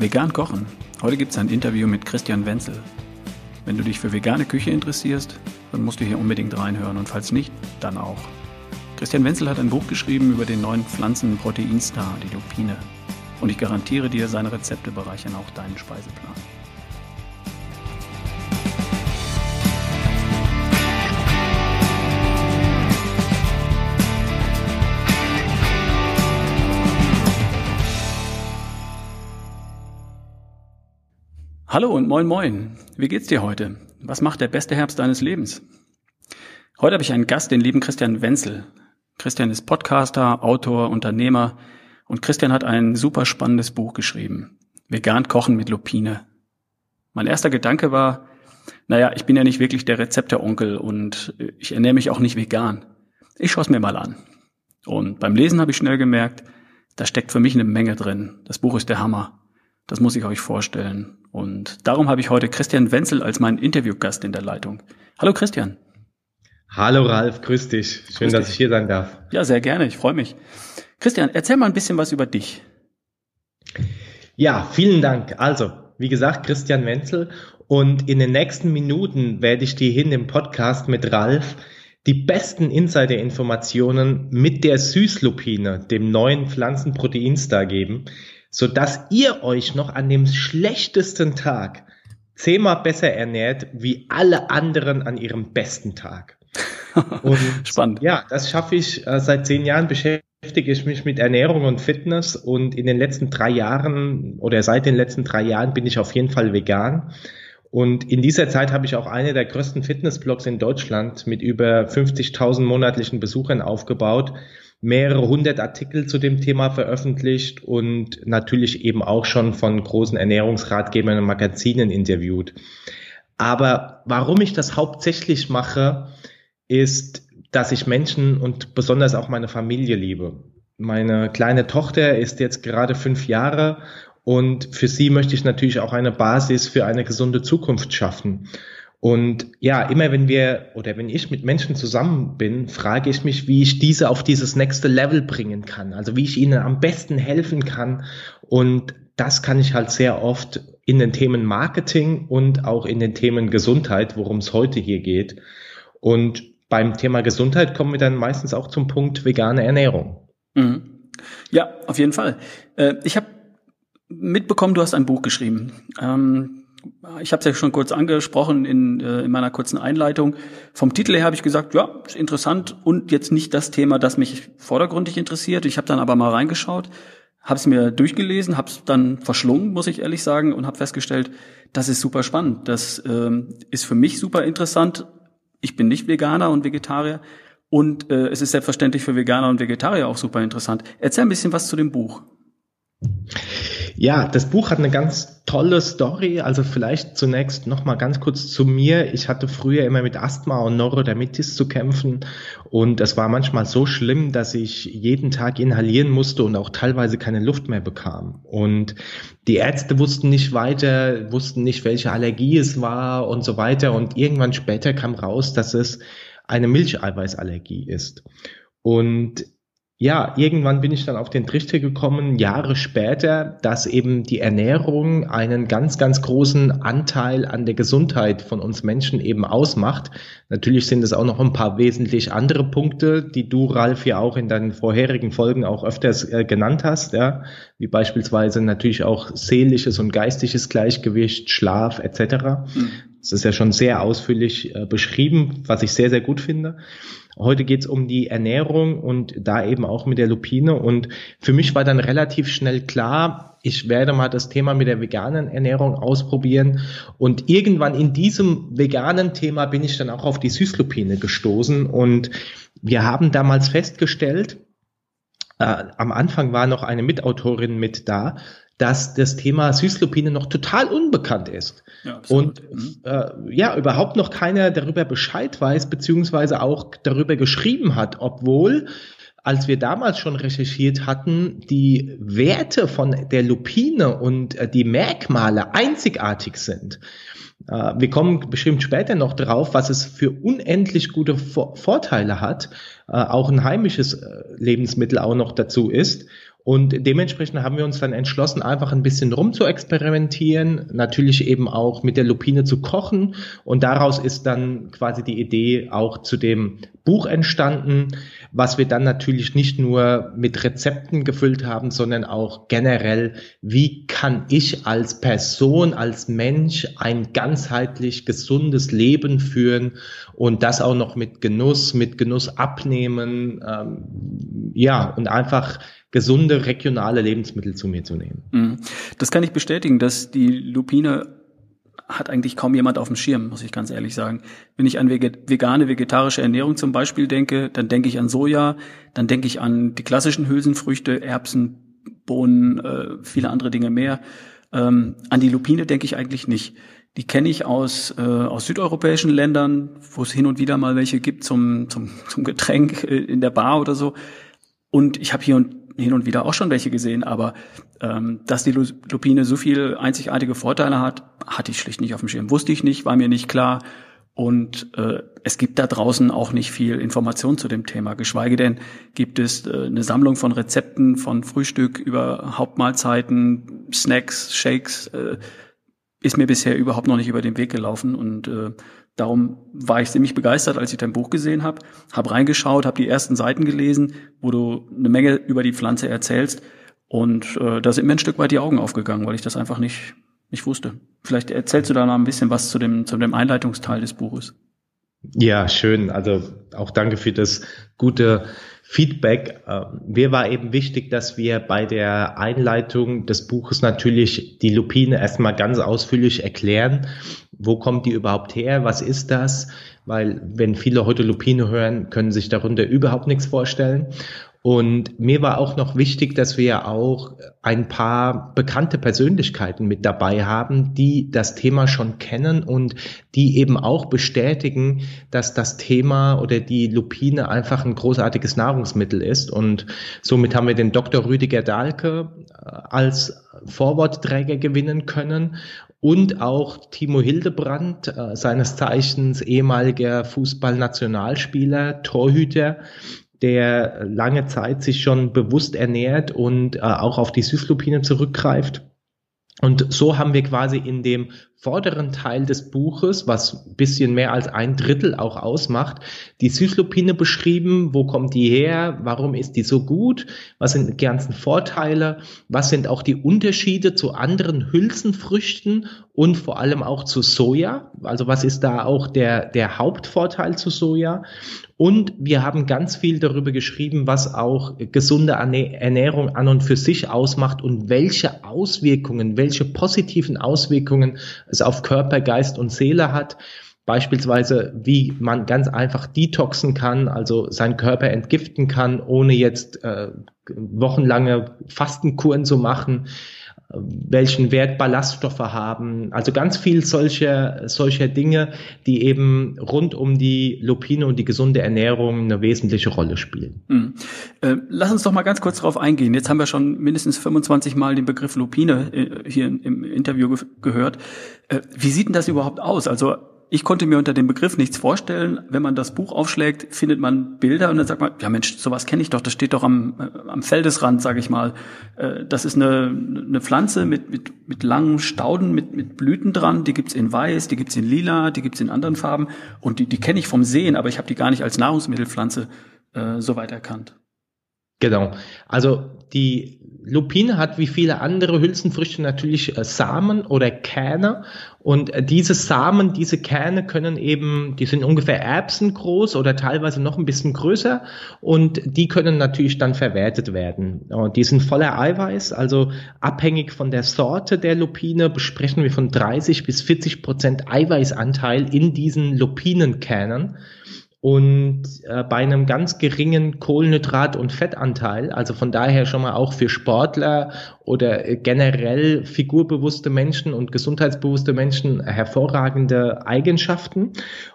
Vegan kochen. Heute gibt es ein Interview mit Christian Wenzel. Wenn du dich für vegane Küche interessierst, dann musst du hier unbedingt reinhören und falls nicht, dann auch. Christian Wenzel hat ein Buch geschrieben über den neuen Pflanzenproteinstar, die Lupine. Und ich garantiere dir, seine Rezepte bereichern auch deinen Speiseplan. Hallo und moin moin. Wie geht's dir heute? Was macht der beste Herbst deines Lebens? Heute habe ich einen Gast, den lieben Christian Wenzel. Christian ist Podcaster, Autor, Unternehmer und Christian hat ein super spannendes Buch geschrieben. Vegan kochen mit Lupine. Mein erster Gedanke war, naja, ich bin ja nicht wirklich der Rezepteonkel und ich ernähre mich auch nicht vegan. Ich schaue es mir mal an. Und beim Lesen habe ich schnell gemerkt, da steckt für mich eine Menge drin. Das Buch ist der Hammer. Das muss ich euch vorstellen. Und darum habe ich heute Christian Wenzel als meinen Interviewgast in der Leitung. Hallo Christian. Hallo Ralf, grüß dich. Schön, grüß dass dich. ich hier sein darf. Ja, sehr gerne, ich freue mich. Christian, erzähl mal ein bisschen was über dich. Ja, vielen Dank. Also, wie gesagt, Christian Wenzel. Und in den nächsten Minuten werde ich dir hin im Podcast mit Ralf die besten Insider-Informationen mit der Süßlupine, dem neuen Pflanzenproteinstar geben, so dass ihr euch noch an dem schlechtesten Tag zehnmal besser ernährt wie alle anderen an ihrem besten Tag. Und Spannend. Ja, das schaffe ich äh, seit zehn Jahren beschäftige ich mich mit Ernährung und Fitness und in den letzten drei Jahren oder seit den letzten drei Jahren bin ich auf jeden Fall vegan. Und in dieser Zeit habe ich auch eine der größten Fitnessblogs in Deutschland mit über 50.000 monatlichen Besuchern aufgebaut mehrere hundert Artikel zu dem Thema veröffentlicht und natürlich eben auch schon von großen Ernährungsratgebern und Magazinen interviewt. Aber warum ich das hauptsächlich mache, ist, dass ich Menschen und besonders auch meine Familie liebe. Meine kleine Tochter ist jetzt gerade fünf Jahre und für sie möchte ich natürlich auch eine Basis für eine gesunde Zukunft schaffen. Und ja, immer wenn wir oder wenn ich mit Menschen zusammen bin, frage ich mich, wie ich diese auf dieses nächste Level bringen kann. Also wie ich ihnen am besten helfen kann. Und das kann ich halt sehr oft in den Themen Marketing und auch in den Themen Gesundheit, worum es heute hier geht. Und beim Thema Gesundheit kommen wir dann meistens auch zum Punkt vegane Ernährung. Mhm. Ja, auf jeden Fall. Äh, ich habe mitbekommen, du hast ein Buch geschrieben. Ähm, ich habe es ja schon kurz angesprochen in, äh, in meiner kurzen Einleitung. Vom Titel her habe ich gesagt, ja, interessant und jetzt nicht das Thema, das mich vordergründig interessiert. Ich habe dann aber mal reingeschaut, habe es mir durchgelesen, habe es dann verschlungen, muss ich ehrlich sagen, und habe festgestellt, das ist super spannend. Das ähm, ist für mich super interessant. Ich bin nicht Veganer und Vegetarier und äh, es ist selbstverständlich für Veganer und Vegetarier auch super interessant. Erzähl ein bisschen was zu dem Buch. Ja, das Buch hat eine ganz tolle Story. Also vielleicht zunächst noch mal ganz kurz zu mir. Ich hatte früher immer mit Asthma und Neurodermitis zu kämpfen und es war manchmal so schlimm, dass ich jeden Tag inhalieren musste und auch teilweise keine Luft mehr bekam. Und die Ärzte wussten nicht weiter, wussten nicht, welche Allergie es war und so weiter. Und irgendwann später kam raus, dass es eine Milcheiweißallergie ist. Und ja, irgendwann bin ich dann auf den Trichter gekommen, Jahre später, dass eben die Ernährung einen ganz, ganz großen Anteil an der Gesundheit von uns Menschen eben ausmacht. Natürlich sind es auch noch ein paar wesentlich andere Punkte, die du, Ralf, ja auch in deinen vorherigen Folgen auch öfters äh, genannt hast, ja, wie beispielsweise natürlich auch seelisches und geistiges Gleichgewicht, Schlaf etc. Mhm. Das ist ja schon sehr ausführlich äh, beschrieben, was ich sehr, sehr gut finde. Heute geht es um die Ernährung und da eben auch mit der Lupine. Und für mich war dann relativ schnell klar, ich werde mal das Thema mit der veganen Ernährung ausprobieren. Und irgendwann in diesem veganen Thema bin ich dann auch auf die Süßlupine gestoßen. Und wir haben damals festgestellt, äh, am Anfang war noch eine Mitautorin mit da, dass das Thema Süßlupine noch total unbekannt ist. Ja, und mhm. äh, ja, überhaupt noch keiner darüber Bescheid weiß, beziehungsweise auch darüber geschrieben hat, obwohl als wir damals schon recherchiert hatten, die Werte von der Lupine und äh, die Merkmale einzigartig sind. Äh, wir kommen bestimmt später noch drauf, was es für unendlich gute Vor Vorteile hat, äh, auch ein heimisches äh, Lebensmittel auch noch dazu ist. Und dementsprechend haben wir uns dann entschlossen, einfach ein bisschen rum zu experimentieren, natürlich eben auch mit der Lupine zu kochen. Und daraus ist dann quasi die Idee auch zu dem Buch entstanden, was wir dann natürlich nicht nur mit Rezepten gefüllt haben, sondern auch generell, wie kann ich als Person, als Mensch ein ganzheitlich gesundes Leben führen und das auch noch mit Genuss, mit Genuss abnehmen, ähm, ja, und einfach gesunde regionale Lebensmittel zu mir zu nehmen. Mhm. Das kann ich bestätigen, dass die Lupine hat eigentlich kaum jemand auf dem Schirm, muss ich ganz ehrlich sagen. Wenn ich an vegane, vegetarische Ernährung zum Beispiel denke, dann denke ich an Soja, dann denke ich an die klassischen Hülsenfrüchte, Erbsen, Bohnen, äh, viele andere Dinge mehr. Ähm, an die Lupine denke ich eigentlich nicht. Die kenne ich aus, äh, aus südeuropäischen Ländern, wo es hin und wieder mal welche gibt zum, zum, zum Getränk äh, in der Bar oder so. Und ich habe hier und hin und wieder auch schon welche gesehen, aber ähm, dass die Lupine so viel einzigartige Vorteile hat, hatte ich schlicht nicht auf dem Schirm. Wusste ich nicht, war mir nicht klar. Und äh, es gibt da draußen auch nicht viel Information zu dem Thema. Geschweige denn gibt es äh, eine Sammlung von Rezepten von Frühstück über Hauptmahlzeiten, Snacks, Shakes. Äh, ist mir bisher überhaupt noch nicht über den Weg gelaufen. Und äh, Darum war ich ziemlich begeistert, als ich dein Buch gesehen habe, habe reingeschaut, habe die ersten Seiten gelesen, wo du eine Menge über die Pflanze erzählst und äh, da sind mir ein Stück weit die Augen aufgegangen, weil ich das einfach nicht nicht wusste. Vielleicht erzählst du da noch ein bisschen was zu dem zu dem Einleitungsteil des Buches. Ja, schön. Also auch danke für das gute Feedback. Ähm, mir war eben wichtig, dass wir bei der Einleitung des Buches natürlich die Lupine erstmal ganz ausführlich erklären. Wo kommt die überhaupt her? Was ist das? Weil wenn viele heute Lupine hören, können sich darunter überhaupt nichts vorstellen. Und mir war auch noch wichtig, dass wir auch ein paar bekannte Persönlichkeiten mit dabei haben, die das Thema schon kennen und die eben auch bestätigen, dass das Thema oder die Lupine einfach ein großartiges Nahrungsmittel ist. Und somit haben wir den Dr. Rüdiger Dahlke äh, als Vorwortträger gewinnen können und auch Timo Hildebrand, äh, seines Zeichens ehemaliger Fußballnationalspieler, Torhüter, der lange Zeit sich schon bewusst ernährt und äh, auch auf die Süßlupine zurückgreift. Und so haben wir quasi in dem vorderen Teil des Buches, was bisschen mehr als ein Drittel auch ausmacht, die Süßlupine beschrieben. Wo kommt die her? Warum ist die so gut? Was sind die ganzen Vorteile? Was sind auch die Unterschiede zu anderen Hülsenfrüchten und vor allem auch zu Soja? Also was ist da auch der, der Hauptvorteil zu Soja? Und wir haben ganz viel darüber geschrieben, was auch gesunde Ernährung an und für sich ausmacht und welche Auswirkungen, welche positiven Auswirkungen es auf Körper, Geist und Seele hat. Beispielsweise, wie man ganz einfach detoxen kann, also seinen Körper entgiften kann, ohne jetzt äh, wochenlange Fastenkuren zu machen welchen Wert Ballaststoffe haben, also ganz viel solcher, solcher Dinge, die eben rund um die Lupine und die gesunde Ernährung eine wesentliche Rolle spielen. Mhm. Äh, lass uns doch mal ganz kurz darauf eingehen. Jetzt haben wir schon mindestens 25 Mal den Begriff Lupine äh, hier im Interview ge gehört. Äh, wie sieht denn das überhaupt aus? Also ich konnte mir unter dem Begriff nichts vorstellen. Wenn man das Buch aufschlägt, findet man Bilder und dann sagt man, ja Mensch, sowas kenne ich doch, das steht doch am, äh, am Feldesrand, sage ich mal. Äh, das ist eine, eine Pflanze mit, mit, mit langen Stauden, mit, mit Blüten dran, die gibt's in weiß, die gibt's in lila, die gibt's in anderen Farben und die, die kenne ich vom Sehen, aber ich habe die gar nicht als Nahrungsmittelpflanze äh, so weit erkannt. Genau. Also die Lupine hat wie viele andere Hülsenfrüchte natürlich äh, Samen oder Kerne und äh, diese Samen, diese Kerne können eben, die sind ungefähr Erbsen groß oder teilweise noch ein bisschen größer und die können natürlich dann verwertet werden. Und die sind voller Eiweiß, also abhängig von der Sorte der Lupine besprechen wir von 30 bis 40 Prozent Eiweißanteil in diesen Lupinenkernen und äh, bei einem ganz geringen Kohlenhydrat- und Fettanteil, also von daher schon mal auch für Sportler oder generell figurbewusste Menschen und gesundheitsbewusste Menschen hervorragende Eigenschaften.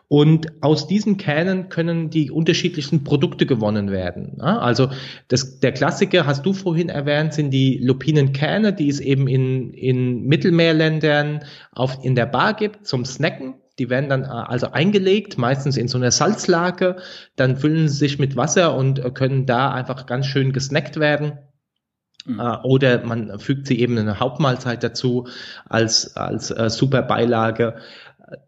Und aus diesen Kernen können die unterschiedlichsten Produkte gewonnen werden. Also das, der Klassiker, hast du vorhin erwähnt, sind die Lupinenkerne, die es eben in, in Mittelmeerländern auf, in der Bar gibt zum Snacken. Die werden dann äh, also eingelegt, meistens in so einer Salzlake, dann füllen sie sich mit Wasser und äh, können da einfach ganz schön gesnackt werden. Mhm. Äh, oder man fügt sie eben eine Hauptmahlzeit dazu als, als äh, super Beilage.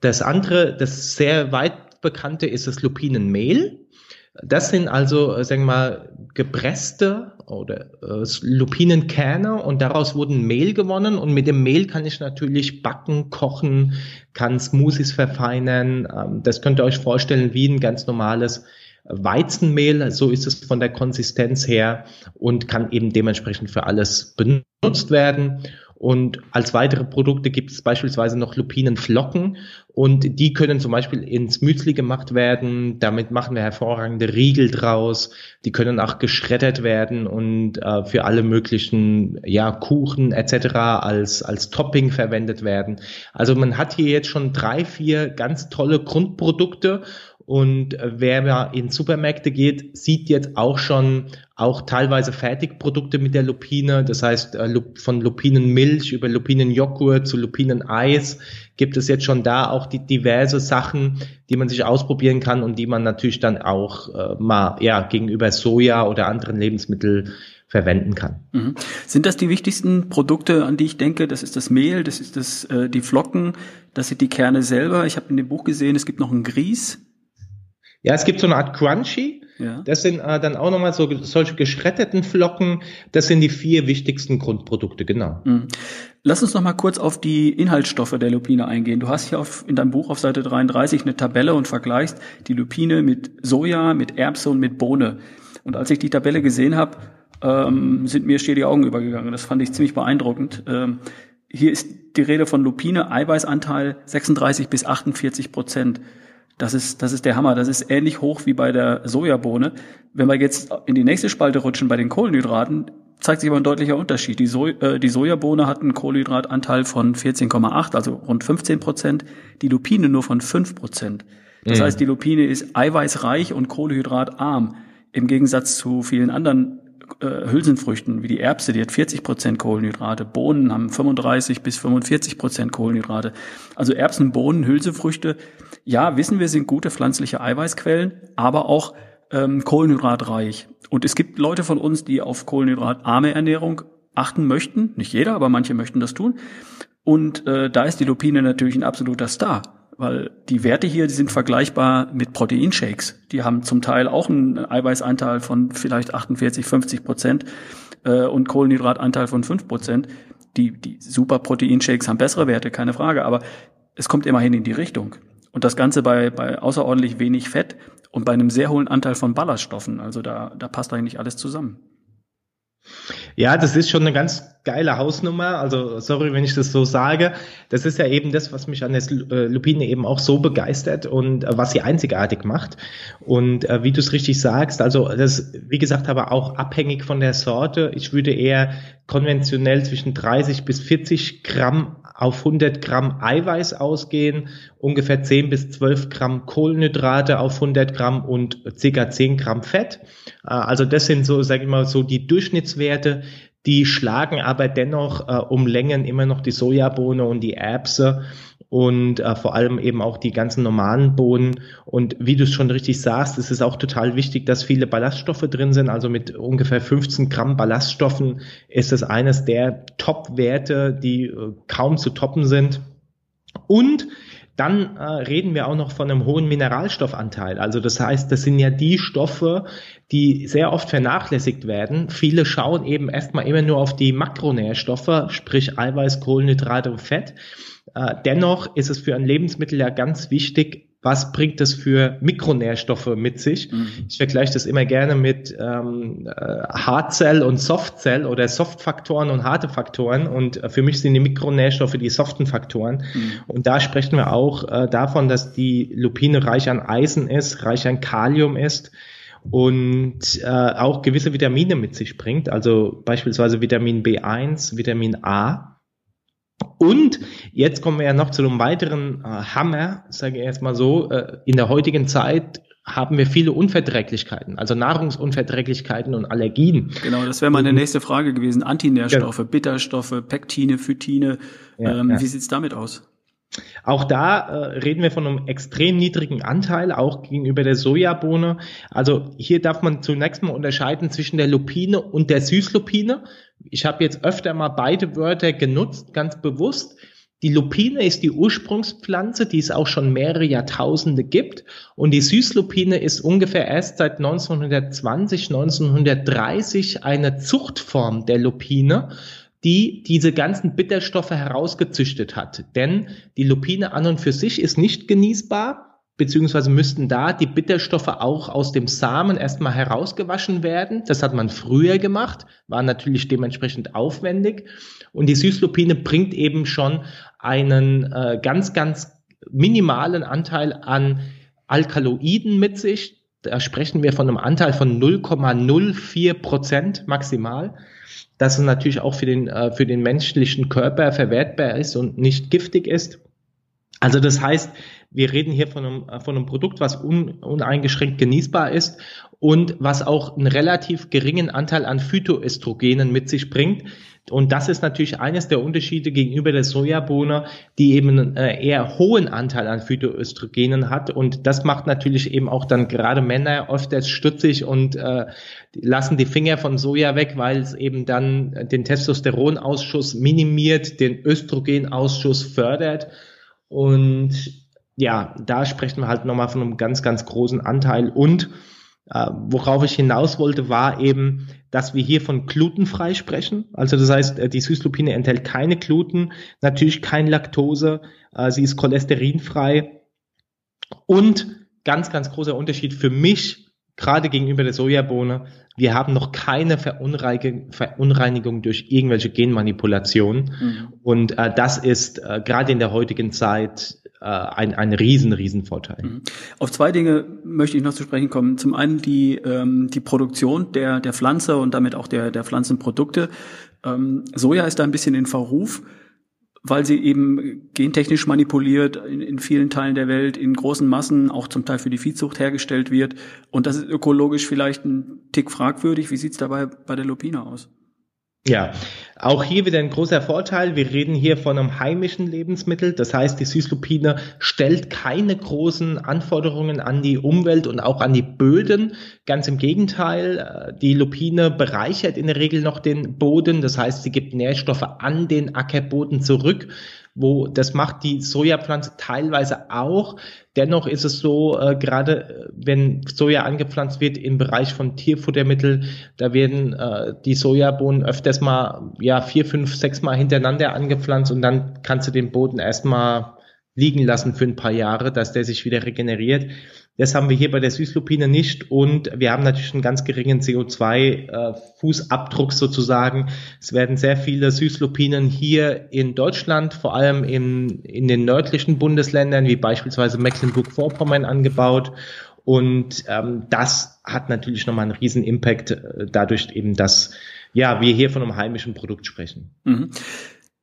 Das andere, das sehr weit bekannte, ist das Lupinenmehl. Das sind also, äh, sagen wir mal, gepresste oder äh, Lupinenkerne und daraus wurden Mehl gewonnen und mit dem Mehl kann ich natürlich backen, kochen, kann Smoothies verfeinern. Ähm, das könnt ihr euch vorstellen wie ein ganz normales Weizenmehl, so ist es von der Konsistenz her und kann eben dementsprechend für alles benutzt werden. Und als weitere Produkte gibt es beispielsweise noch Lupinenflocken und die können zum Beispiel ins Müsli gemacht werden. Damit machen wir hervorragende Riegel draus. Die können auch geschreddert werden und äh, für alle möglichen ja, Kuchen etc. als, als Topping verwendet werden. Also man hat hier jetzt schon drei, vier ganz tolle Grundprodukte und äh, wer in Supermärkte geht, sieht jetzt auch schon auch teilweise Fertigprodukte mit der Lupine. Das heißt, äh, von Lupinenmilch über Lupinenjoghurt zu Lupineneis gibt es jetzt schon da auch die diverse Sachen, die man sich ausprobieren kann und die man natürlich dann auch äh, mal ja gegenüber Soja oder anderen Lebensmitteln verwenden kann. Mhm. Sind das die wichtigsten Produkte, an die ich denke? Das ist das Mehl, das ist das, äh, die Flocken, das sind die Kerne selber. Ich habe in dem Buch gesehen, es gibt noch ein Grieß. Ja, es gibt so eine Art Crunchy. Ja. Das sind äh, dann auch nochmal so solche geschreddeten Flocken. Das sind die vier wichtigsten Grundprodukte, genau. Mhm. Lass uns noch mal kurz auf die Inhaltsstoffe der Lupine eingehen. Du hast hier auf, in deinem Buch auf Seite 33 eine Tabelle und vergleichst die Lupine mit Soja, mit Erbse und mit Bohne. Und als ich die Tabelle gesehen habe, ähm, sind mir schier die Augen übergegangen. Das fand ich ziemlich beeindruckend. Ähm, hier ist die Rede von Lupine, Eiweißanteil 36 bis 48 Prozent. Das ist, das ist der Hammer. Das ist ähnlich hoch wie bei der Sojabohne. Wenn wir jetzt in die nächste Spalte rutschen bei den Kohlenhydraten, zeigt sich aber ein deutlicher Unterschied. Die, so äh, die Sojabohne hat einen Kohlenhydratanteil von 14,8, also rund 15 Prozent, die Lupine nur von 5 Prozent. Das mhm. heißt, die Lupine ist eiweißreich und kohlenhydratarm im Gegensatz zu vielen anderen äh, Hülsenfrüchten wie die Erbse, die hat 40 Prozent Kohlenhydrate, Bohnen haben 35 bis 45 Prozent Kohlenhydrate. Also Erbsen, Bohnen, Hülsenfrüchte, ja, wissen wir, sind gute pflanzliche Eiweißquellen, aber auch ähm, kohlenhydratreich. Und es gibt Leute von uns, die auf kohlenhydratarme Ernährung achten möchten. Nicht jeder, aber manche möchten das tun. Und äh, da ist die Lupine natürlich ein absoluter Star weil die Werte hier, die sind vergleichbar mit Proteinshakes. Die haben zum Teil auch einen Eiweißanteil von vielleicht 48, 50 Prozent äh, und Kohlenhydratanteil von 5 Prozent. Die, die super Proteinshakes haben bessere Werte, keine Frage, aber es kommt immerhin in die Richtung. Und das Ganze bei, bei außerordentlich wenig Fett und bei einem sehr hohen Anteil von Ballaststoffen. Also da, da passt eigentlich alles zusammen. Ja, das ist schon eine ganz geile Hausnummer. Also sorry, wenn ich das so sage. Das ist ja eben das, was mich an der äh, Lupine eben auch so begeistert und äh, was sie einzigartig macht. Und äh, wie du es richtig sagst, also das, wie gesagt, aber auch abhängig von der Sorte. Ich würde eher konventionell zwischen 30 bis 40 Gramm auf 100 Gramm Eiweiß ausgehen, ungefähr 10 bis 12 Gramm Kohlenhydrate auf 100 Gramm und ca. 10 Gramm Fett. Äh, also das sind so, sage ich mal, so die Durchschnittswerte. Die schlagen aber dennoch äh, um Längen immer noch die Sojabohne und die Erbse und äh, vor allem eben auch die ganzen normalen Bohnen. Und wie du es schon richtig sagst, es ist auch total wichtig, dass viele Ballaststoffe drin sind. Also mit ungefähr 15 Gramm Ballaststoffen ist es eines der Top-Werte, die äh, kaum zu toppen sind. Und dann äh, reden wir auch noch von einem hohen Mineralstoffanteil. Also das heißt, das sind ja die Stoffe, die sehr oft vernachlässigt werden. Viele schauen eben erstmal immer nur auf die Makronährstoffe, sprich Eiweiß, Kohlenhydrate und Fett. Äh, dennoch ist es für ein Lebensmittel ja ganz wichtig, was bringt es für Mikronährstoffe mit sich. Mhm. Ich vergleiche das immer gerne mit ähm, äh, Hartzell und Softzell oder Softfaktoren und harte Faktoren. Und äh, für mich sind die Mikronährstoffe die soften Faktoren. Mhm. Und da sprechen wir auch äh, davon, dass die Lupine reich an Eisen ist, reich an Kalium ist und äh, auch gewisse Vitamine mit sich bringt, also beispielsweise Vitamin B1, Vitamin A und jetzt kommen wir ja noch zu einem weiteren äh, Hammer, sage ich jetzt mal so. Äh, in der heutigen Zeit haben wir viele Unverträglichkeiten, also Nahrungsunverträglichkeiten und Allergien. Genau, das wäre meine nächste Frage gewesen. Antinährstoffe, ja. Bitterstoffe, Pektine, Phytine. Ja, ähm, ja. Wie sieht's damit aus? Auch da äh, reden wir von einem extrem niedrigen Anteil, auch gegenüber der Sojabohne. Also hier darf man zunächst mal unterscheiden zwischen der Lupine und der Süßlupine. Ich habe jetzt öfter mal beide Wörter genutzt, ganz bewusst. Die Lupine ist die Ursprungspflanze, die es auch schon mehrere Jahrtausende gibt. Und die Süßlupine ist ungefähr erst seit 1920, 1930 eine Zuchtform der Lupine, die diese ganzen Bitterstoffe herausgezüchtet hat. Denn die Lupine an und für sich ist nicht genießbar, beziehungsweise müssten da die Bitterstoffe auch aus dem Samen erstmal herausgewaschen werden. Das hat man früher gemacht, war natürlich dementsprechend aufwendig. Und die Süßlupine bringt eben schon einen äh, ganz, ganz minimalen Anteil an Alkaloiden mit sich. Da sprechen wir von einem Anteil von 0,04 Prozent maximal. Das natürlich auch für den, äh, für den menschlichen Körper verwertbar ist und nicht giftig ist. Also das heißt, wir reden hier von einem, von einem Produkt, was un, uneingeschränkt genießbar ist und was auch einen relativ geringen Anteil an Phytoöstrogenen mit sich bringt. Und das ist natürlich eines der Unterschiede gegenüber der Sojabohne, die eben einen äh, eher hohen Anteil an Phytoöstrogenen hat. Und das macht natürlich eben auch dann gerade Männer oft stutzig und äh, lassen die Finger von Soja weg, weil es eben dann den Testosteronausschuss minimiert, den Östrogenausschuss fördert. Und ja, da sprechen wir halt nochmal von einem ganz, ganz großen Anteil. Und äh, worauf ich hinaus wollte, war eben, dass wir hier von glutenfrei sprechen. Also das heißt, äh, die Süßlupine enthält keine Gluten, natürlich kein Laktose, äh, sie ist cholesterinfrei. Und ganz, ganz großer Unterschied für mich, gerade gegenüber der Sojabohne, wir haben noch keine Verunreinigung durch irgendwelche Genmanipulationen. Mhm. Und äh, das ist äh, gerade in der heutigen Zeit ein, ein riesen, riesen Vorteil. Mhm. Auf zwei Dinge möchte ich noch zu sprechen kommen. Zum einen die, ähm, die Produktion der, der Pflanze und damit auch der, der Pflanzenprodukte. Ähm, Soja ist da ein bisschen in Verruf, weil sie eben gentechnisch manipuliert in, in vielen Teilen der Welt in großen Massen, auch zum Teil für die Viehzucht hergestellt wird. Und das ist ökologisch vielleicht ein Tick fragwürdig. Wie sieht's dabei bei der Lupine aus? Ja, auch hier wieder ein großer Vorteil. Wir reden hier von einem heimischen Lebensmittel. Das heißt, die Süßlupine stellt keine großen Anforderungen an die Umwelt und auch an die Böden. Ganz im Gegenteil, äh, die Lupine bereichert in der Regel noch den Boden. Das heißt, sie gibt Nährstoffe an den Ackerboden zurück wo das macht die Sojapflanze teilweise auch. Dennoch ist es so, äh, gerade äh, wenn Soja angepflanzt wird im Bereich von Tierfuttermittel, da werden äh, die Sojabohnen öfters mal ja vier, fünf, sechs Mal hintereinander angepflanzt und dann kannst du den Boden erstmal liegen lassen für ein paar Jahre, dass der sich wieder regeneriert. Das haben wir hier bei der Süßlupine nicht und wir haben natürlich einen ganz geringen CO2-Fußabdruck äh, sozusagen. Es werden sehr viele Süßlupinen hier in Deutschland, vor allem in, in den nördlichen Bundesländern wie beispielsweise Mecklenburg-Vorpommern angebaut. Und ähm, das hat natürlich nochmal einen riesen Impact äh, dadurch eben, dass ja, wir hier von einem heimischen Produkt sprechen. Mhm.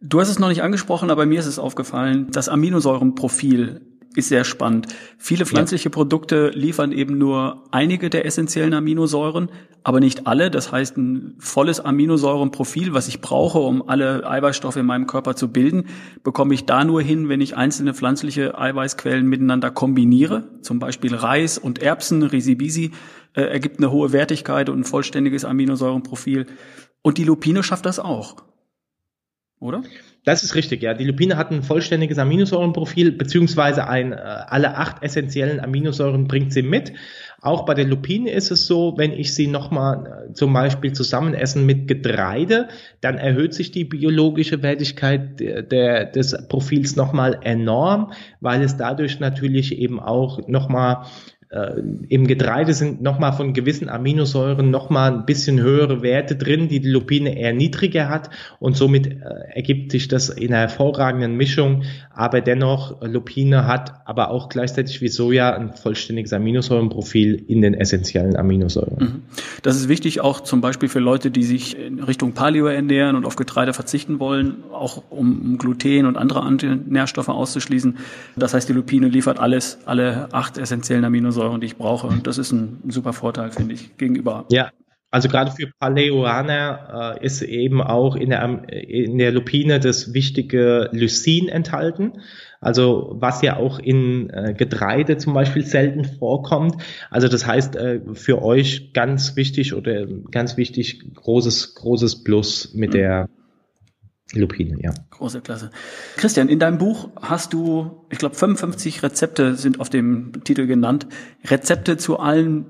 Du hast es noch nicht angesprochen, aber mir ist es aufgefallen, das Aminosäurenprofil ist sehr spannend. Viele pflanzliche ja. Produkte liefern eben nur einige der essentiellen Aminosäuren, aber nicht alle. Das heißt, ein volles Aminosäurenprofil, was ich brauche, um alle Eiweißstoffe in meinem Körper zu bilden, bekomme ich da nur hin, wenn ich einzelne pflanzliche Eiweißquellen miteinander kombiniere. Zum Beispiel Reis und Erbsen, Risibisi, äh, ergibt eine hohe Wertigkeit und ein vollständiges Aminosäurenprofil. Und die Lupine schafft das auch oder? Das ist richtig, ja. Die Lupine hat ein vollständiges Aminosäurenprofil, beziehungsweise ein, äh, alle acht essentiellen Aminosäuren bringt sie mit. Auch bei der Lupine ist es so, wenn ich sie nochmal äh, zum Beispiel zusammen essen mit Getreide, dann erhöht sich die biologische Wertigkeit der, der, des Profils nochmal enorm, weil es dadurch natürlich eben auch nochmal äh, Im Getreide sind nochmal von gewissen Aminosäuren nochmal ein bisschen höhere Werte drin, die die Lupine eher niedriger hat und somit äh, ergibt sich das in einer hervorragenden Mischung. Aber dennoch, Lupine hat aber auch gleichzeitig wie Soja ein vollständiges Aminosäurenprofil in den essentiellen Aminosäuren. Mhm. Das ist wichtig auch zum Beispiel für Leute, die sich in Richtung Paleo ernähren und auf Getreide verzichten wollen, auch um Gluten und andere Nährstoffe auszuschließen. Das heißt, die Lupine liefert alles, alle acht essentiellen Aminosäuren Aminosäuren, die ich brauche. Und das ist ein super Vorteil, finde ich, gegenüber ja. Also gerade für Paleoaner äh, ist eben auch in der, in der Lupine das wichtige Lysin enthalten. Also was ja auch in äh, Getreide zum Beispiel selten vorkommt. Also das heißt äh, für euch ganz wichtig oder ganz wichtig großes großes Plus mit mhm. der Lupine, ja. Große Klasse. Christian, in deinem Buch hast du, ich glaube, 55 Rezepte sind auf dem Titel genannt. Rezepte zu allen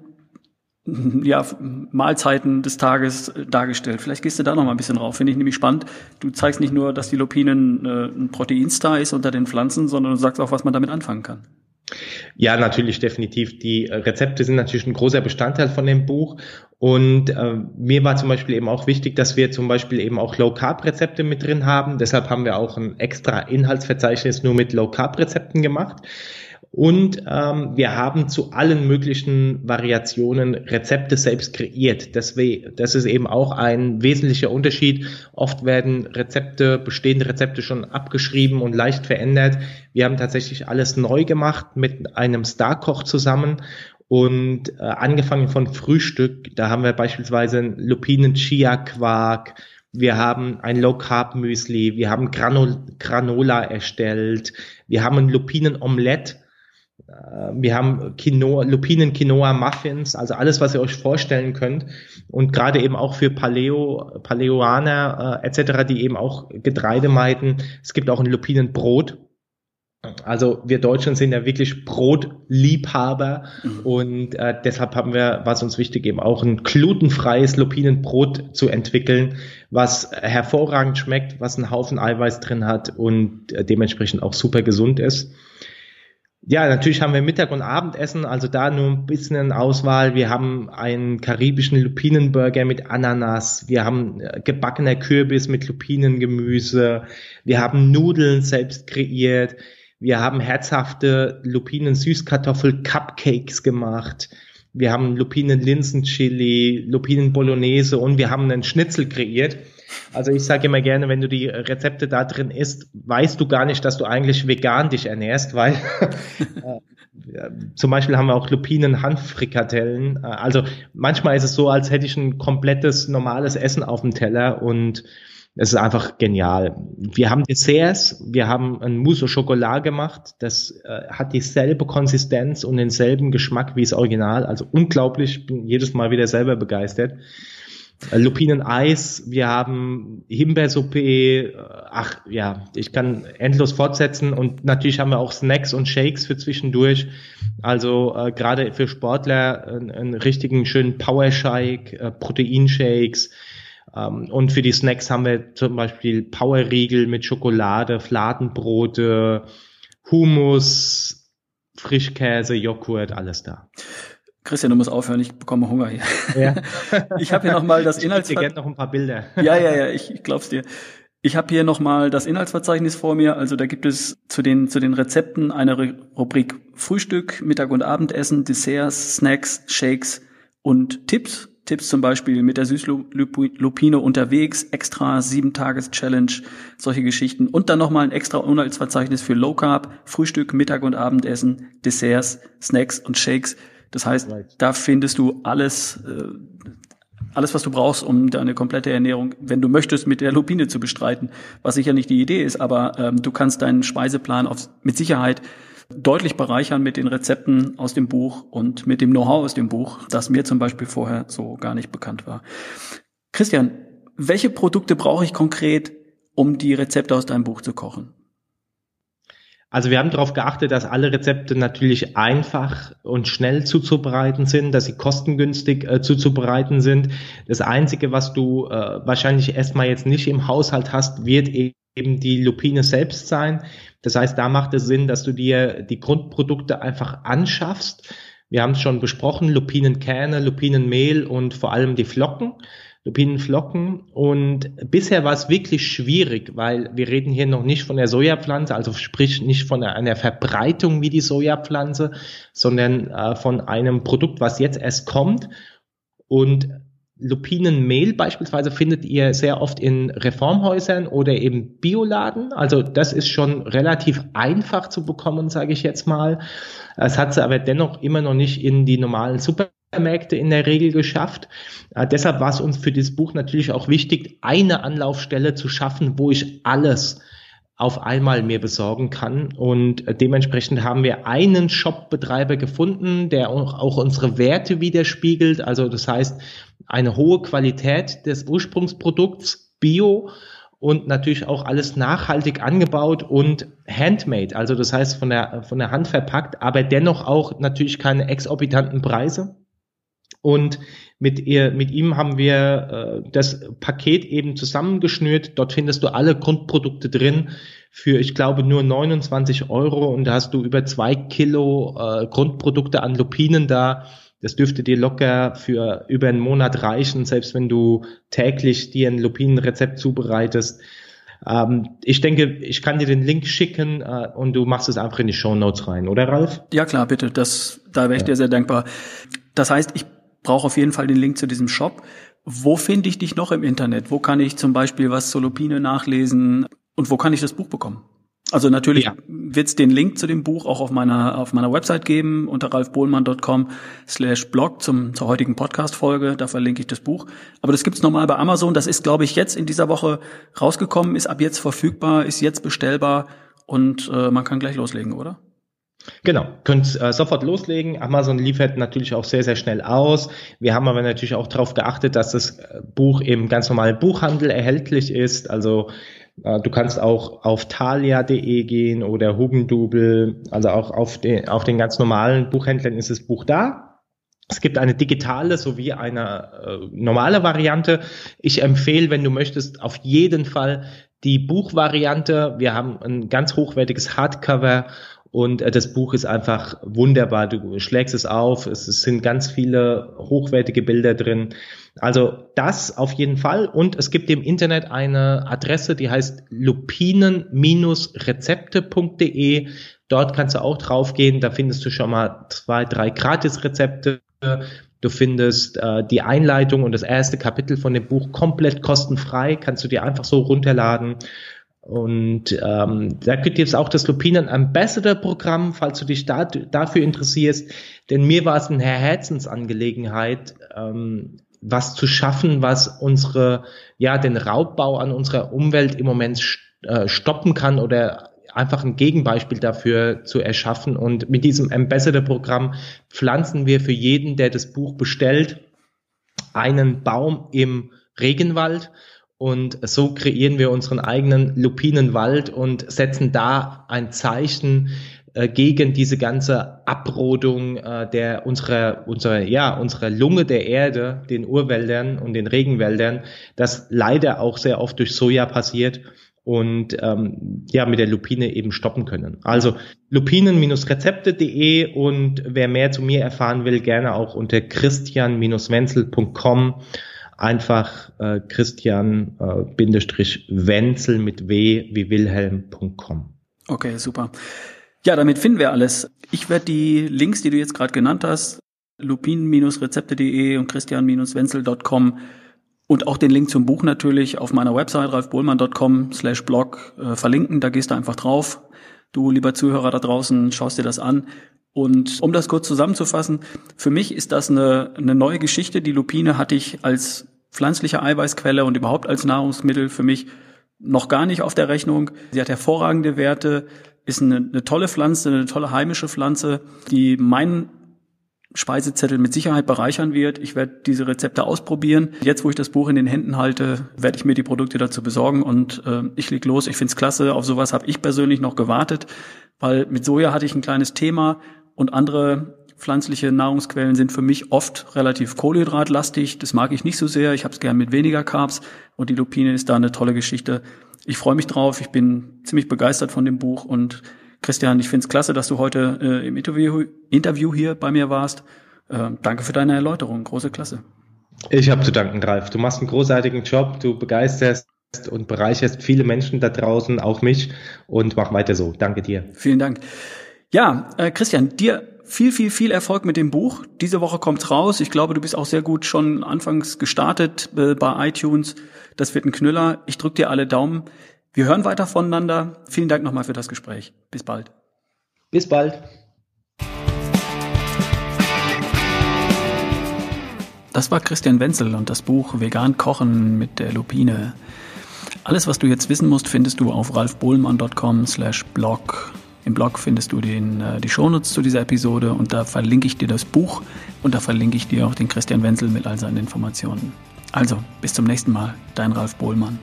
ja, Mahlzeiten des Tages dargestellt. Vielleicht gehst du da noch mal ein bisschen drauf. Finde ich nämlich spannend. Du zeigst nicht nur, dass die Lupinen äh, ein Proteinstar ist unter den Pflanzen, sondern du sagst auch, was man damit anfangen kann. Ja, natürlich, definitiv. Die Rezepte sind natürlich ein großer Bestandteil von dem Buch. Und äh, mir war zum Beispiel eben auch wichtig, dass wir zum Beispiel eben auch Low-Carb-Rezepte mit drin haben. Deshalb haben wir auch ein extra Inhaltsverzeichnis nur mit Low-Carb-Rezepten gemacht. Und ähm, wir haben zu allen möglichen Variationen Rezepte selbst kreiert. Das, das ist eben auch ein wesentlicher Unterschied. Oft werden Rezepte, bestehende Rezepte schon abgeschrieben und leicht verändert. Wir haben tatsächlich alles neu gemacht mit einem Starkoch zusammen und äh, angefangen von Frühstück. Da haben wir beispielsweise Lupinen Chia Quark. Wir haben ein Low Carb Müsli. Wir haben Granol Granola erstellt. Wir haben ein Lupinen Omelette äh, wir haben Lupinen Quinoa Muffins, also alles, was ihr euch vorstellen könnt. Und gerade eben auch für Paleo, Paleoaner äh, etc., die eben auch Getreide meiden. Es gibt auch ein Lupinenbrot. Also wir Deutschen sind ja wirklich Brotliebhaber mhm. und äh, deshalb haben wir, was uns wichtig, eben auch ein glutenfreies Lupinenbrot zu entwickeln, was hervorragend schmeckt, was einen Haufen Eiweiß drin hat und äh, dementsprechend auch super gesund ist. Ja, natürlich haben wir Mittag- und Abendessen, also da nur ein bisschen Auswahl. Wir haben einen karibischen Lupinenburger mit Ananas, wir haben äh, gebackener Kürbis mit Lupinengemüse, wir haben Nudeln selbst kreiert, wir haben herzhafte Lupinen-Süßkartoffel-Cupcakes gemacht, wir haben Lupinen-Linsen-Chili, Lupinen-Bolognese und wir haben einen Schnitzel kreiert. Also ich sage immer gerne, wenn du die Rezepte da drin isst, weißt du gar nicht, dass du eigentlich vegan dich ernährst, weil äh, zum Beispiel haben wir auch Lupinen Hanffrikadellen. Äh, also manchmal ist es so, als hätte ich ein komplettes normales Essen auf dem Teller und es ist einfach genial. Wir haben Desserts, wir haben ein Mousse au Chocolat gemacht, das äh, hat dieselbe Konsistenz und denselben Geschmack wie das Original, also unglaublich, bin jedes Mal wieder selber begeistert. Äh, Lupinen-Eis, wir haben Himbeersuppe, äh, ach ja, ich kann endlos fortsetzen und natürlich haben wir auch Snacks und Shakes für zwischendurch. Also äh, gerade für Sportler äh, einen richtigen schönen Power-Shake, äh, Proteinshakes. Ähm, und für die Snacks haben wir zum Beispiel Powerriegel mit Schokolade, Fladenbrote, Hummus, Frischkäse, Joghurt, alles da. Christian, du musst aufhören, ich bekomme Hunger hier. Ja. ich habe hier nochmal das Inhaltsverzeichnis. Ich noch ein paar Bilder. ja, ja, ja, ich, ich glaub's dir. Ich habe hier nochmal das Inhaltsverzeichnis vor mir. Also da gibt es zu den, zu den Rezepten eine Rubrik Frühstück, Mittag- und Abendessen, Desserts, Snacks, Shakes und Tipps. Tipps zum Beispiel mit der Süßlupine unterwegs, extra sieben Tages Challenge, solche Geschichten. Und dann nochmal ein extra Inhaltsverzeichnis für Low Carb, Frühstück, Mittag- und Abendessen, Desserts, Snacks und Shakes. Das heißt, da findest du alles, äh, alles, was du brauchst, um deine komplette Ernährung, wenn du möchtest, mit der Lupine zu bestreiten, was sicher nicht die Idee ist, aber ähm, du kannst deinen Speiseplan auf, mit Sicherheit deutlich bereichern mit den Rezepten aus dem Buch und mit dem Know-how aus dem Buch, das mir zum Beispiel vorher so gar nicht bekannt war. Christian, welche Produkte brauche ich konkret, um die Rezepte aus deinem Buch zu kochen? Also wir haben darauf geachtet, dass alle Rezepte natürlich einfach und schnell zuzubereiten sind, dass sie kostengünstig äh, zuzubereiten sind. Das Einzige, was du äh, wahrscheinlich erstmal jetzt nicht im Haushalt hast, wird eben die Lupine selbst sein. Das heißt, da macht es Sinn, dass du dir die Grundprodukte einfach anschaffst. Wir haben es schon besprochen, Lupinenkerne, Lupinenmehl und vor allem die Flocken. Lupinenflocken. Und bisher war es wirklich schwierig, weil wir reden hier noch nicht von der Sojapflanze, also sprich nicht von einer Verbreitung wie die Sojapflanze, sondern äh, von einem Produkt, was jetzt erst kommt. Und Lupinenmehl beispielsweise findet ihr sehr oft in Reformhäusern oder eben Bioladen. Also das ist schon relativ einfach zu bekommen, sage ich jetzt mal. Es hat sie aber dennoch immer noch nicht in die normalen Super Supermärkte in der Regel geschafft. Äh, deshalb war es uns für dieses Buch natürlich auch wichtig, eine Anlaufstelle zu schaffen, wo ich alles auf einmal mir besorgen kann. Und äh, dementsprechend haben wir einen Shop-Betreiber gefunden, der auch unsere Werte widerspiegelt. Also das heißt, eine hohe Qualität des Ursprungsprodukts, Bio und natürlich auch alles nachhaltig angebaut und handmade. Also das heißt von der, von der Hand verpackt, aber dennoch auch natürlich keine exorbitanten Preise. Und mit, ihr, mit ihm haben wir äh, das Paket eben zusammengeschnürt. Dort findest du alle Grundprodukte drin für, ich glaube, nur 29 Euro und da hast du über zwei Kilo äh, Grundprodukte an Lupinen da. Das dürfte dir locker für über einen Monat reichen, selbst wenn du täglich dir ein Lupinenrezept zubereitest. Ähm, ich denke, ich kann dir den Link schicken äh, und du machst es einfach in die Show Notes rein, oder Ralf? Ja klar, bitte. Das, da wäre ich ja. dir sehr dankbar. Das heißt, ich brauche auf jeden Fall den Link zu diesem Shop. Wo finde ich dich noch im Internet? Wo kann ich zum Beispiel was zur Lupine nachlesen? Und wo kann ich das Buch bekommen? Also natürlich ja. wird es den Link zu dem Buch auch auf meiner auf meiner Website geben unter ralfbohlmann.com slash blog zum zur heutigen Podcast-Folge. Da verlinke ich das Buch. Aber das gibt's normal bei Amazon. Das ist, glaube ich, jetzt in dieser Woche rausgekommen, ist ab jetzt verfügbar, ist jetzt bestellbar und äh, man kann gleich loslegen, oder? Genau, könnt äh, sofort loslegen. Amazon liefert natürlich auch sehr, sehr schnell aus. Wir haben aber natürlich auch darauf geachtet, dass das äh, Buch im ganz normalen Buchhandel erhältlich ist. Also äh, du kannst auch auf thalia.de gehen oder Hugendubel. Also auch auf den, auf den ganz normalen Buchhändlern ist das Buch da. Es gibt eine digitale sowie eine äh, normale Variante. Ich empfehle, wenn du möchtest, auf jeden Fall die Buchvariante. Wir haben ein ganz hochwertiges Hardcover und äh, das Buch ist einfach wunderbar. Du schlägst es auf. Es, es sind ganz viele hochwertige Bilder drin. Also das auf jeden Fall. Und es gibt im Internet eine Adresse, die heißt lupinen-rezepte.de. Dort kannst du auch draufgehen. Da findest du schon mal zwei, drei Gratis-Rezepte. Du findest äh, die Einleitung und das erste Kapitel von dem Buch komplett kostenfrei. Kannst du dir einfach so runterladen. Und ähm, da gibt es auch das Lupinen Ambassador Programm, falls du dich da, dafür interessierst. Denn mir war es eine Herzensangelegenheit, ähm, was zu schaffen, was unsere, ja, den Raubbau an unserer Umwelt im Moment äh, stoppen kann oder einfach ein Gegenbeispiel dafür zu erschaffen. Und mit diesem Ambassador Programm pflanzen wir für jeden, der das Buch bestellt, einen Baum im Regenwald und so kreieren wir unseren eigenen Lupinenwald und setzen da ein Zeichen äh, gegen diese ganze Abrodung äh, der unserer unserer ja unserer Lunge der Erde, den Urwäldern und den Regenwäldern, das leider auch sehr oft durch Soja passiert und ähm, ja mit der Lupine eben stoppen können. Also lupinen-rezepte.de und wer mehr zu mir erfahren will, gerne auch unter christian-wenzel.com einfach äh, Christian äh, mit w wie Wilhelm.com. Okay, super. Ja, damit finden wir alles. Ich werde die Links, die du jetzt gerade genannt hast, lupin-rezepte.de und christian-wenzel.com und auch den Link zum Buch natürlich auf meiner Website ralfbohlmann.com slash blog äh, verlinken. Da gehst du einfach drauf. Du, lieber Zuhörer da draußen, schaust dir das an und um das kurz zusammenzufassen, für mich ist das eine, eine neue Geschichte. Die Lupine hatte ich als pflanzliche Eiweißquelle und überhaupt als Nahrungsmittel für mich noch gar nicht auf der Rechnung. Sie hat hervorragende Werte, ist eine, eine tolle Pflanze, eine tolle heimische Pflanze, die meinen Speisezettel mit Sicherheit bereichern wird. Ich werde diese Rezepte ausprobieren. Jetzt, wo ich das Buch in den Händen halte, werde ich mir die Produkte dazu besorgen und äh, ich leg los. Ich find's klasse. Auf sowas habe ich persönlich noch gewartet, weil mit Soja hatte ich ein kleines Thema und andere pflanzliche Nahrungsquellen sind für mich oft relativ kohlenhydratlastig. Das mag ich nicht so sehr. Ich habe es gern mit weniger Carbs und die Lupine ist da eine tolle Geschichte. Ich freue mich drauf. Ich bin ziemlich begeistert von dem Buch und Christian, ich finde es klasse, dass du heute äh, im Interview, Interview hier bei mir warst. Äh, danke für deine Erläuterung. Große Klasse. Ich habe zu danken, Ralf. Du machst einen großartigen Job. Du begeisterst und bereicherst viele Menschen da draußen, auch mich. Und mach weiter so. Danke dir. Vielen Dank. Ja, äh, Christian, dir viel, viel, viel Erfolg mit dem Buch. Diese Woche kommt's raus. Ich glaube, du bist auch sehr gut schon anfangs gestartet äh, bei iTunes. Das wird ein Knüller. Ich drücke dir alle Daumen. Wir hören weiter voneinander. Vielen Dank nochmal für das Gespräch. Bis bald. Bis bald. Das war Christian Wenzel und das Buch Vegan Kochen mit der Lupine. Alles, was du jetzt wissen musst, findest du auf ralfbohlmann.com slash blog. Im Blog findest du den, äh, die Shownotes zu dieser Episode und da verlinke ich dir das Buch und da verlinke ich dir auch den Christian Wenzel mit all seinen Informationen. Also, bis zum nächsten Mal, dein Ralf Bohlmann.